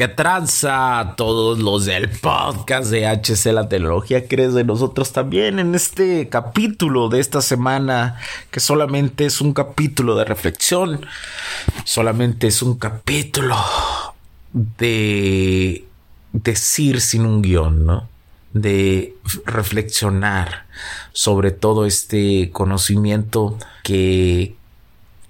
¿Qué tranza todos los del podcast de HC La Tecnología? ¿Crees de nosotros también en este capítulo de esta semana? Que solamente es un capítulo de reflexión. Solamente es un capítulo de decir sin un guion, ¿no? De reflexionar sobre todo este conocimiento que,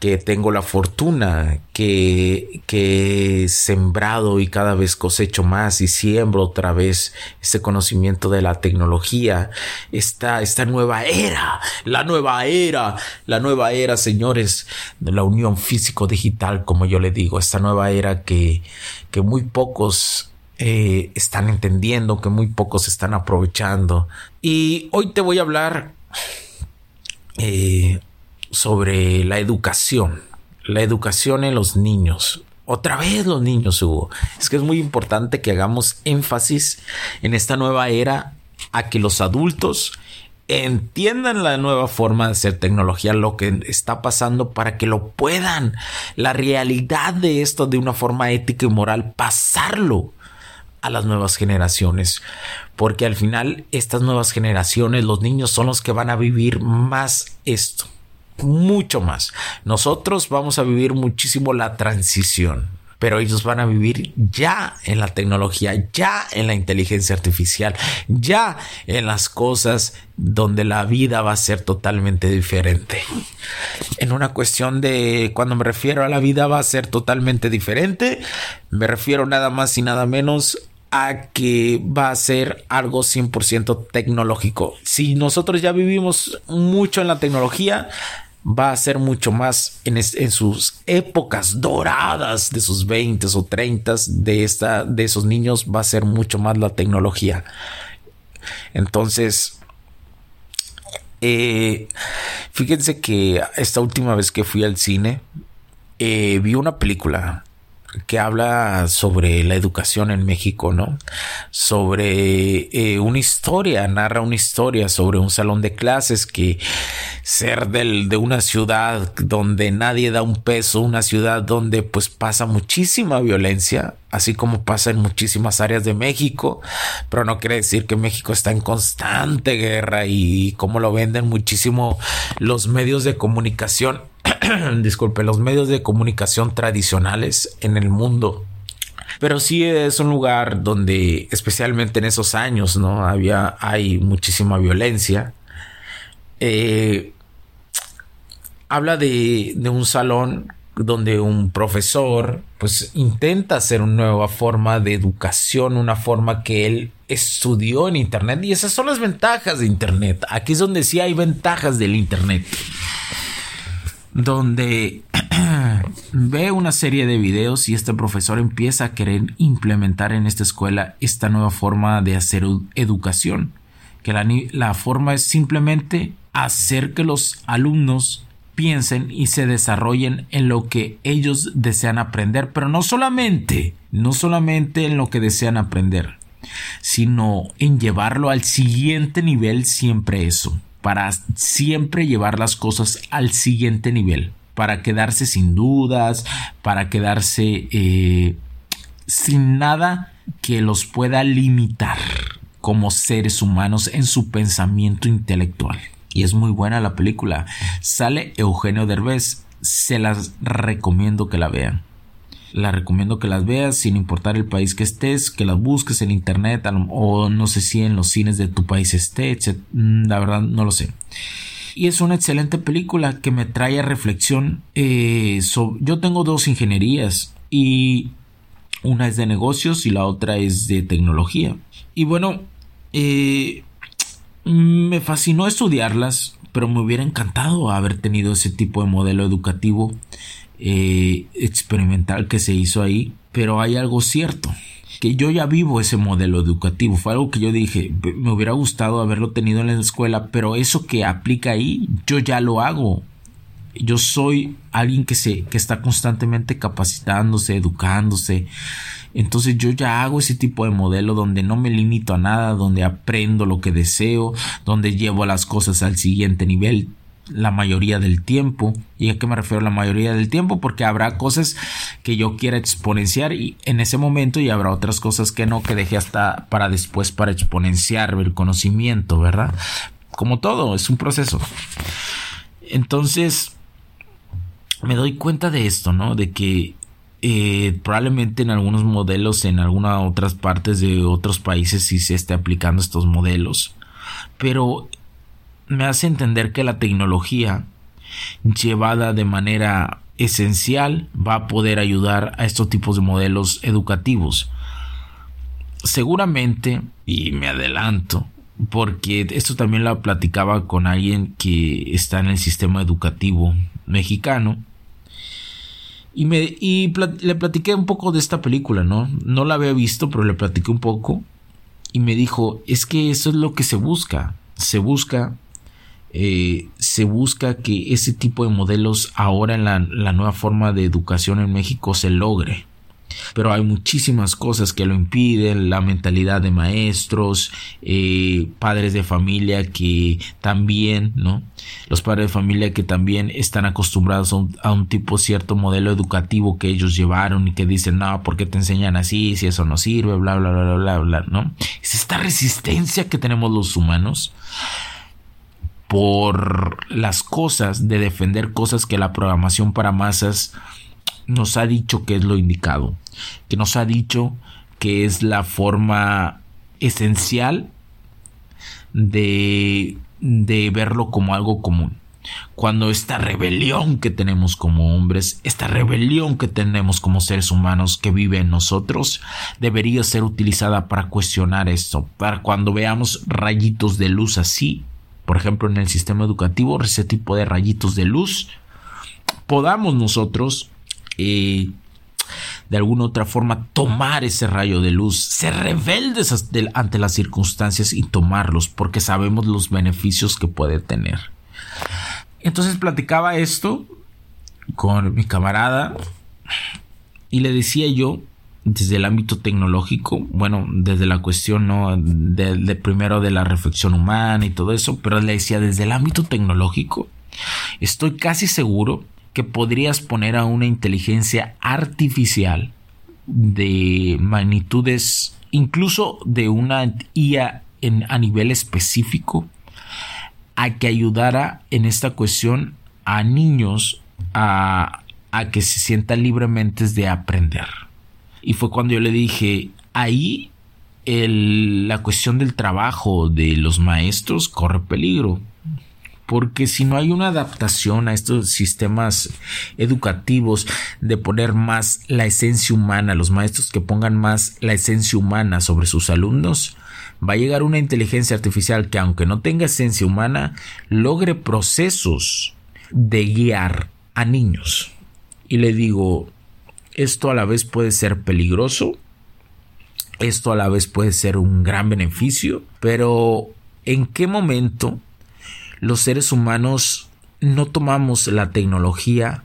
que tengo la fortuna, que, que he sembrado y cada vez cosecho más y siembro otra vez este conocimiento de la tecnología, esta, esta nueva era, la nueva era, la nueva era, señores, de la unión físico-digital, como yo le digo, esta nueva era que, que muy pocos eh, están entendiendo, que muy pocos están aprovechando. Y hoy te voy a hablar eh, sobre la educación, la educación en los niños. Otra vez los niños, Hugo. Es que es muy importante que hagamos énfasis en esta nueva era a que los adultos entiendan la nueva forma de hacer tecnología, lo que está pasando para que lo puedan, la realidad de esto de una forma ética y moral, pasarlo a las nuevas generaciones, porque al final estas nuevas generaciones, los niños son los que van a vivir más esto mucho más. Nosotros vamos a vivir muchísimo la transición, pero ellos van a vivir ya en la tecnología, ya en la inteligencia artificial, ya en las cosas donde la vida va a ser totalmente diferente. En una cuestión de cuando me refiero a la vida va a ser totalmente diferente, me refiero nada más y nada menos a que va a ser algo 100% tecnológico. Si nosotros ya vivimos mucho en la tecnología, va a ser mucho más en, sus épocas doradas de sus 20 o 30 de, de esos niños va a ser mucho más la tecnología. Entonces, eh, fíjense que esta última vez que fui al cine, eh, vi una película que habla sobre la educación en México, ¿no? Sobre eh, una historia, narra una historia sobre un salón de clases que ser del, de una ciudad donde nadie da un peso, una ciudad donde pues pasa muchísima violencia, así como pasa en muchísimas áreas de México, pero no quiere decir que México está en constante guerra y como lo venden muchísimo los medios de comunicación disculpe, los medios de comunicación tradicionales en el mundo. Pero sí es un lugar donde, especialmente en esos años, ¿no? Había, hay muchísima violencia. Eh, habla de, de un salón donde un profesor pues intenta hacer una nueva forma de educación, una forma que él estudió en internet y esas son las ventajas de internet. Aquí es donde sí hay ventajas del internet donde ve una serie de videos y este profesor empieza a querer implementar en esta escuela esta nueva forma de hacer educación, que la, la forma es simplemente hacer que los alumnos piensen y se desarrollen en lo que ellos desean aprender, pero no solamente, no solamente en lo que desean aprender, sino en llevarlo al siguiente nivel siempre eso para siempre llevar las cosas al siguiente nivel, para quedarse sin dudas, para quedarse eh, sin nada que los pueda limitar como seres humanos en su pensamiento intelectual. Y es muy buena la película. Sale Eugenio Derbez. Se las recomiendo que la vean la recomiendo que las veas sin importar el país que estés, que las busques en internet o no sé si en los cines de tu país esté, mm, la verdad no lo sé. Y es una excelente película que me trae a reflexión. Eh, yo tengo dos ingenierías. y una es de negocios y la otra es de tecnología. Y bueno, eh, me fascinó estudiarlas, pero me hubiera encantado haber tenido ese tipo de modelo educativo eh, experimental que se hizo ahí. Pero hay algo cierto, que yo ya vivo ese modelo educativo. Fue algo que yo dije, me hubiera gustado haberlo tenido en la escuela, pero eso que aplica ahí, yo ya lo hago. Yo soy alguien que se, que está constantemente capacitándose, educándose, entonces yo ya hago ese tipo de modelo donde no me limito a nada, donde aprendo lo que deseo, donde llevo las cosas al siguiente nivel la mayoría del tiempo. ¿Y a qué me refiero la mayoría del tiempo? Porque habrá cosas que yo quiera exponenciar y en ese momento y habrá otras cosas que no, que dejé hasta para después para exponenciar el conocimiento, ¿verdad? Como todo, es un proceso. Entonces, me doy cuenta de esto, ¿no? De que eh, probablemente en algunos modelos, en algunas otras partes de otros países sí se esté aplicando estos modelos. Pero me hace entender que la tecnología llevada de manera esencial va a poder ayudar a estos tipos de modelos educativos. Seguramente, y me adelanto, porque esto también lo platicaba con alguien que está en el sistema educativo mexicano, y, me, y le platiqué un poco de esta película, ¿no? No la había visto, pero le platiqué un poco. Y me dijo, es que eso es lo que se busca. Se busca, eh, se busca que ese tipo de modelos ahora en la, la nueva forma de educación en México se logre pero hay muchísimas cosas que lo impiden, la mentalidad de maestros, eh, padres de familia que también, ¿no? Los padres de familia que también están acostumbrados a un, tipo cierto modelo educativo que ellos llevaron y que dicen, no, ¿por qué te enseñan así? Si eso no sirve, bla, bla, bla, bla, bla, ¿no? Es esta resistencia que tenemos los humanos por las cosas, de defender cosas que la programación para masas nos ha dicho que es lo indicado, que nos ha dicho que es la forma esencial de, de verlo como algo común. Cuando esta rebelión que tenemos como hombres, esta rebelión que tenemos como seres humanos que vive en nosotros, debería ser utilizada para cuestionar esto, para cuando veamos rayitos de luz así, por ejemplo en el sistema educativo, ese tipo de rayitos de luz, podamos nosotros de alguna otra forma tomar ese rayo de luz, ser rebeldes ante las circunstancias y tomarlos porque sabemos los beneficios que puede tener. Entonces platicaba esto con mi camarada y le decía yo desde el ámbito tecnológico, bueno, desde la cuestión no de, primero de la reflexión humana y todo eso, pero le decía desde el ámbito tecnológico, estoy casi seguro que podrías poner a una inteligencia artificial de magnitudes, incluso de una IA a nivel específico, a que ayudara en esta cuestión a niños a, a que se sientan libremente de aprender. Y fue cuando yo le dije, ahí la cuestión del trabajo de los maestros corre peligro porque si no hay una adaptación a estos sistemas educativos de poner más la esencia humana, los maestros que pongan más la esencia humana sobre sus alumnos, va a llegar una inteligencia artificial que aunque no tenga esencia humana, logre procesos de guiar a niños. Y le digo, esto a la vez puede ser peligroso, esto a la vez puede ser un gran beneficio, pero ¿en qué momento los seres humanos no tomamos la tecnología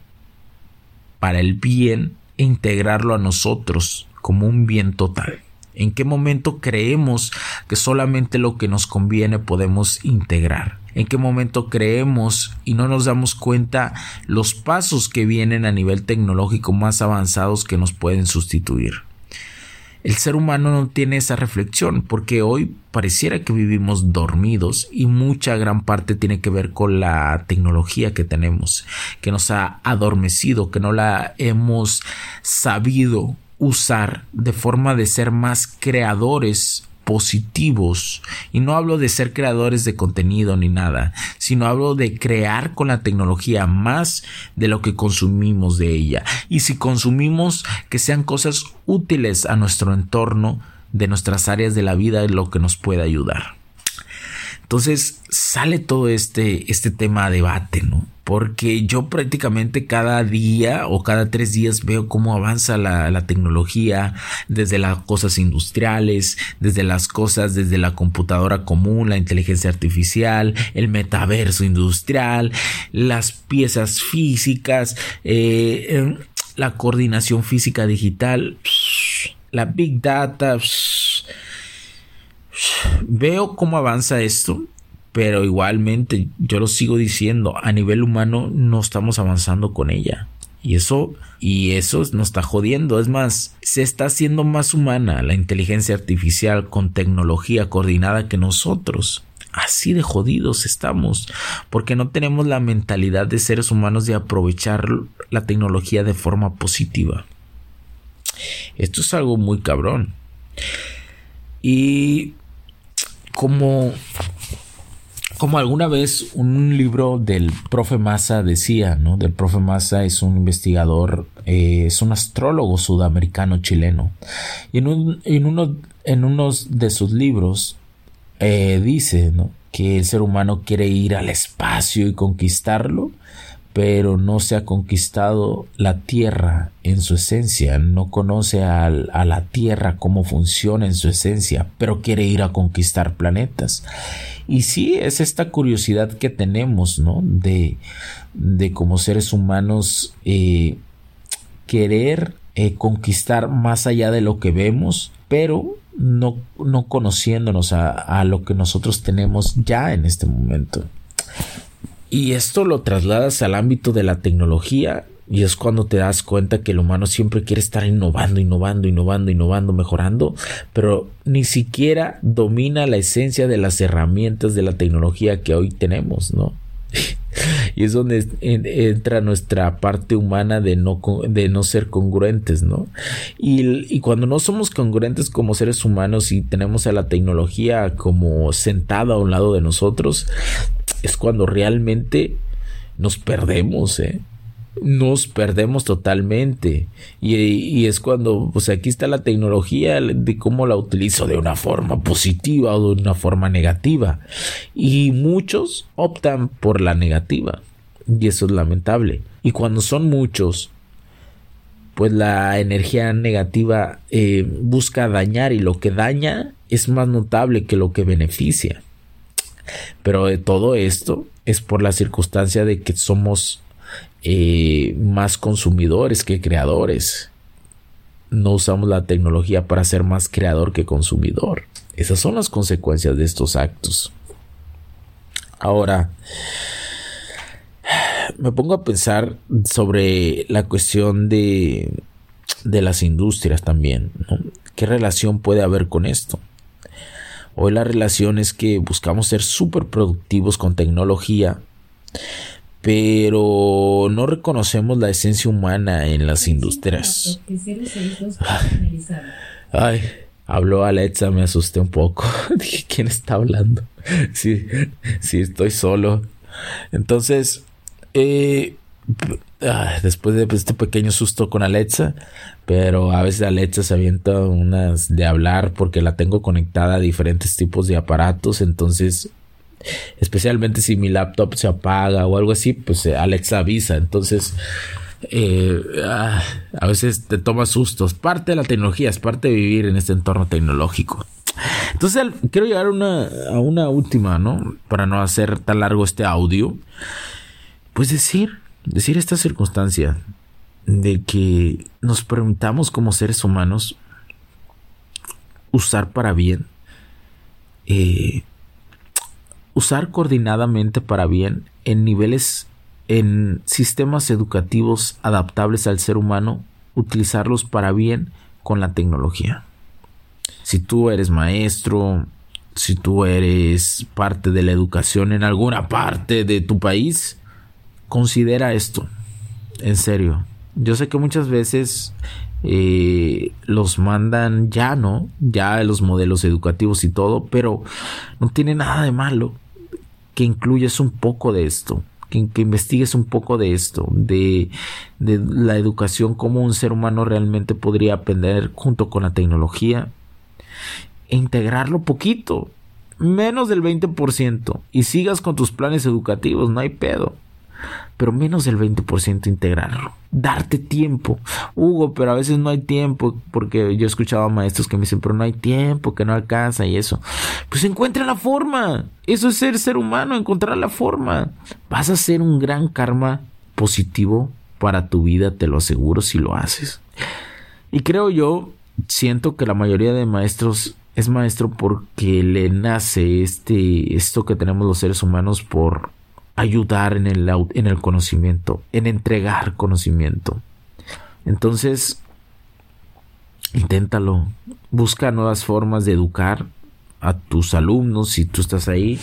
para el bien e integrarlo a nosotros como un bien total. ¿En qué momento creemos que solamente lo que nos conviene podemos integrar? ¿En qué momento creemos y no nos damos cuenta los pasos que vienen a nivel tecnológico más avanzados que nos pueden sustituir? El ser humano no tiene esa reflexión porque hoy pareciera que vivimos dormidos y mucha gran parte tiene que ver con la tecnología que tenemos, que nos ha adormecido, que no la hemos sabido usar de forma de ser más creadores positivos. Y no hablo de ser creadores de contenido ni nada, sino hablo de crear con la tecnología más de lo que consumimos de ella. Y si consumimos que sean cosas útiles a nuestro entorno, de nuestras áreas de la vida, lo que nos puede ayudar. Entonces sale todo este, este tema a debate, ¿no? Porque yo prácticamente cada día o cada tres días veo cómo avanza la, la, tecnología, desde las cosas industriales, desde las cosas, desde la computadora común, la inteligencia artificial, el metaverso industrial, las piezas físicas, eh, la coordinación física digital, la big data veo cómo avanza esto, pero igualmente yo lo sigo diciendo, a nivel humano no estamos avanzando con ella. Y eso, y eso nos está jodiendo. Es más, se está haciendo más humana la inteligencia artificial con tecnología coordinada que nosotros. Así de jodidos estamos, porque no tenemos la mentalidad de seres humanos de aprovechar la tecnología de forma positiva. Esto es algo muy cabrón. Y como, como alguna vez un libro del profe Massa decía, ¿no? Del profe Massa es un investigador, eh, es un astrólogo sudamericano chileno. Y en, un, en, uno, en unos de sus libros eh, dice, ¿no? Que el ser humano quiere ir al espacio y conquistarlo pero no se ha conquistado la tierra en su esencia, no conoce a, la tierra cómo funciona en su esencia, pero quiere ir a conquistar planetas. Y sí, es esta curiosidad que tenemos, ¿no? De, como seres humanos eh, querer eh, conquistar más allá de lo que vemos, pero no, no conociéndonos a, a lo que nosotros tenemos ya en este momento. Y esto lo trasladas al ámbito de la tecnología y es cuando te das cuenta que el humano siempre quiere estar innovando, innovando, innovando, innovando, mejorando, pero ni siquiera domina la esencia de las herramientas de la tecnología que hoy tenemos, ¿no? y es donde entra nuestra parte humana de no, de no ser congruentes, ¿no? Y, y, cuando no somos congruentes como seres humanos y tenemos a la tecnología como sentada a un lado de nosotros, es cuando realmente nos perdemos, ¿eh? Nos perdemos totalmente. Y, es cuando, pues aquí está la tecnología de cómo la utilizo de una forma positiva o de una forma negativa. Y muchos optan por la negativa. Y eso es lamentable. Y cuando son muchos, pues la energía negativa eh, busca dañar y lo que daña es más notable que lo que beneficia. Pero de todo esto es por la circunstancia de que somos eh, más consumidores que creadores. No usamos la tecnología para ser más creador que consumidor. Esas son las consecuencias de estos actos. Ahora, me pongo a pensar sobre la cuestión de, de las industrias también. ¿Qué relación puede haber con esto? Hoy la relación es que buscamos ser súper productivos con tecnología, pero no reconocemos la esencia humana en las industrias. Ay, habló Alexa, me asusté un poco. Dije, ¿quién está hablando? Sí, sí, estoy solo. Entonces, eh, después de este pequeño susto con Alexa, pero a veces Alexa se avienta unas de hablar porque la tengo conectada a diferentes tipos de aparatos, entonces especialmente si mi laptop se apaga o algo así, pues eh, Alexa avisa, entonces eh, ah, a veces te toma sustos, parte de la tecnología, es parte de vivir en este entorno tecnológico. Entonces quiero llegar una, a una última, ¿no? Para no hacer tan largo este audio. Pues decir, decir esta circunstancia de que nos permitamos como seres humanos usar para bien, eh, usar coordinadamente para bien en niveles, en sistemas educativos adaptables al ser humano, utilizarlos para bien con la tecnología. Si tú eres maestro, si tú eres parte de la educación en alguna parte de tu país, considera esto. En serio. Yo sé que muchas veces eh, los mandan ya, ¿no? Ya los modelos educativos y todo, pero no tiene nada de malo que incluyas un poco de esto, que, investigues un poco de esto, de, de la educación, cómo un ser humano realmente podría aprender junto con la tecnología e integrarlo poquito, menos del 20%, y sigas con tus planes educativos, no hay pedo pero menos del 20% integrarlo. Darte tiempo. Hugo, pero a veces no hay tiempo, porque yo he escuchado a maestros que me dicen, pero no hay tiempo, que no alcanza y eso. Pues encuentra la forma. Eso es ser ser humano, encontrar la forma. Vas a ser un gran karma positivo para tu vida, te lo aseguro si lo haces. Y creo yo, siento que la mayoría de maestros es maestro porque le nace este esto que tenemos los seres humanos por ayudar en el, en el conocimiento, en entregar conocimiento. Entonces, inténtalo. Busca nuevas formas de educar a tus alumnos si tú estás ahí.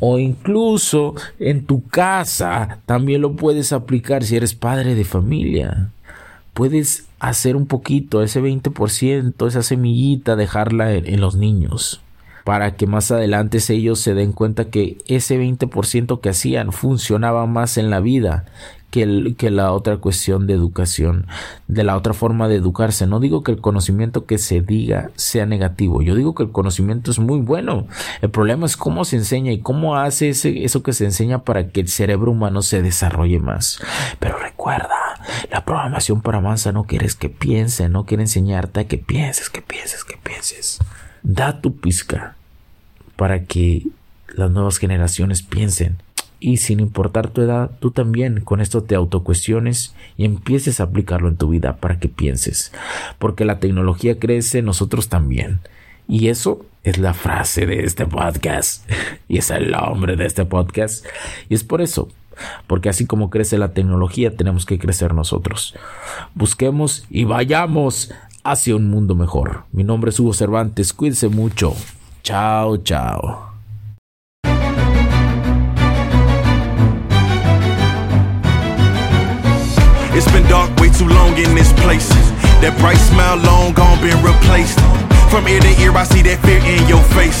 O incluso en tu casa también lo puedes aplicar si eres padre de familia. Puedes hacer un poquito, ese 20%, esa semillita, dejarla en los niños para que más adelante ellos se den cuenta que ese 20% que hacían funcionaba más en la vida que, que, la otra cuestión de educación, de la otra forma de educarse. No digo que el conocimiento que se diga sea negativo, yo digo que el conocimiento es muy bueno. El problema es cómo se enseña y cómo hace ese, eso que se enseña para que el cerebro humano se desarrolle más. Pero recuerda, la programación para avanza no quieres que piense, no quiere enseñarte a que pienses, que pienses, que pienses da tu pizca para que las nuevas generaciones piensen. Y sin importar tu edad, tú también con esto te autocuestiones y empieces a aplicarlo en tu vida para que pienses. Porque la tecnología crece, nosotros también. Y eso es la frase de este podcast. y es el nombre de este podcast. Y es por eso. Porque así como crece la tecnología, tenemos que crecer nosotros. Busquemos y vayamos hacia un mundo mejor. Mi nombre es Hugo Cervantes, cuídense mucho. Chao, chao. It's been dark way too long in this place. That bright smile long gone been replaced. From ear to ear, I see that fear in your face.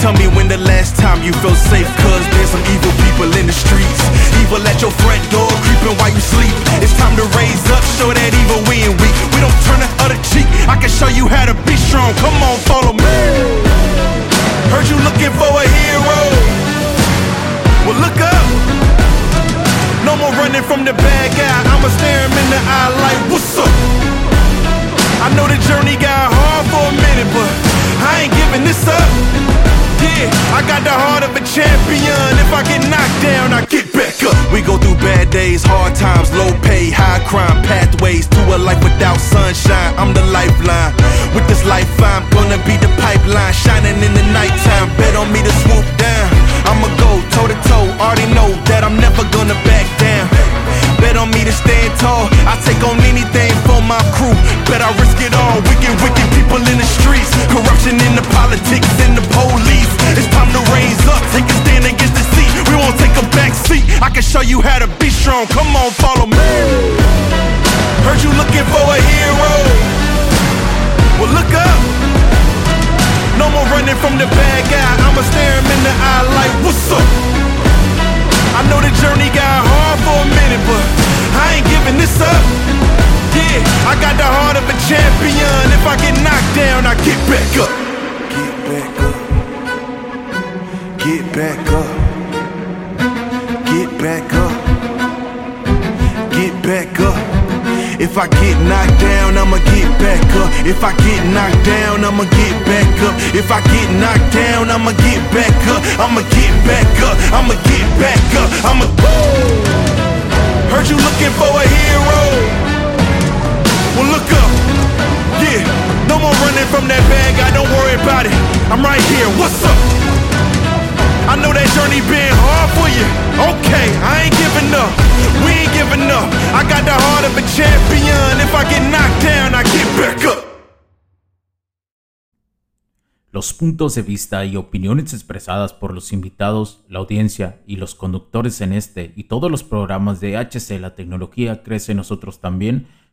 Tell me when the last time you felt safe, cause there's some evil people in the streets. Evil at your front door, creeping while you sleep. It's time to raise up, show that evil we ain't weak. We don't turn the other cheek. I can show you how to be strong. Come on, follow me. Heard you looking for a hero. Well, look up. No more running from the bad guy. I'ma stare him in the eye like, what's up? I know the journey got hard for a minute, but I ain't giving this up. Yeah, I got the heart of a champion. If I get knocked down, I get back up. We go through bad days, hard times, low pay, high crime, pathways to a life without sunshine. I'm the lifeline. With this life, I'm gonna be the pipeline, I got the heart of a champion. If I get knocked down, I get back up. Get back up. Get back up. Get back up. Get back up. If I get knocked down, I'ma get back up. If I get knocked down, I'ma get back up. If I get knocked down, I'ma get back up. I'ma get back up. I'ma get back up. I'ma. Heard you looking for a hero. Well, look up. Yeah, no more running from that bad guy. Don't worry about it. I'm right here. What's up? I know that journey been hard for you. Okay, I ain't giving up. We ain't giving up. I got the heart of a champion. If I get knocked down, I get back up. Los puntos de vista y opiniones expresadas por los invitados, la audiencia y los conductores en este y todos los programas de HC La Tecnología Crece Nosotros también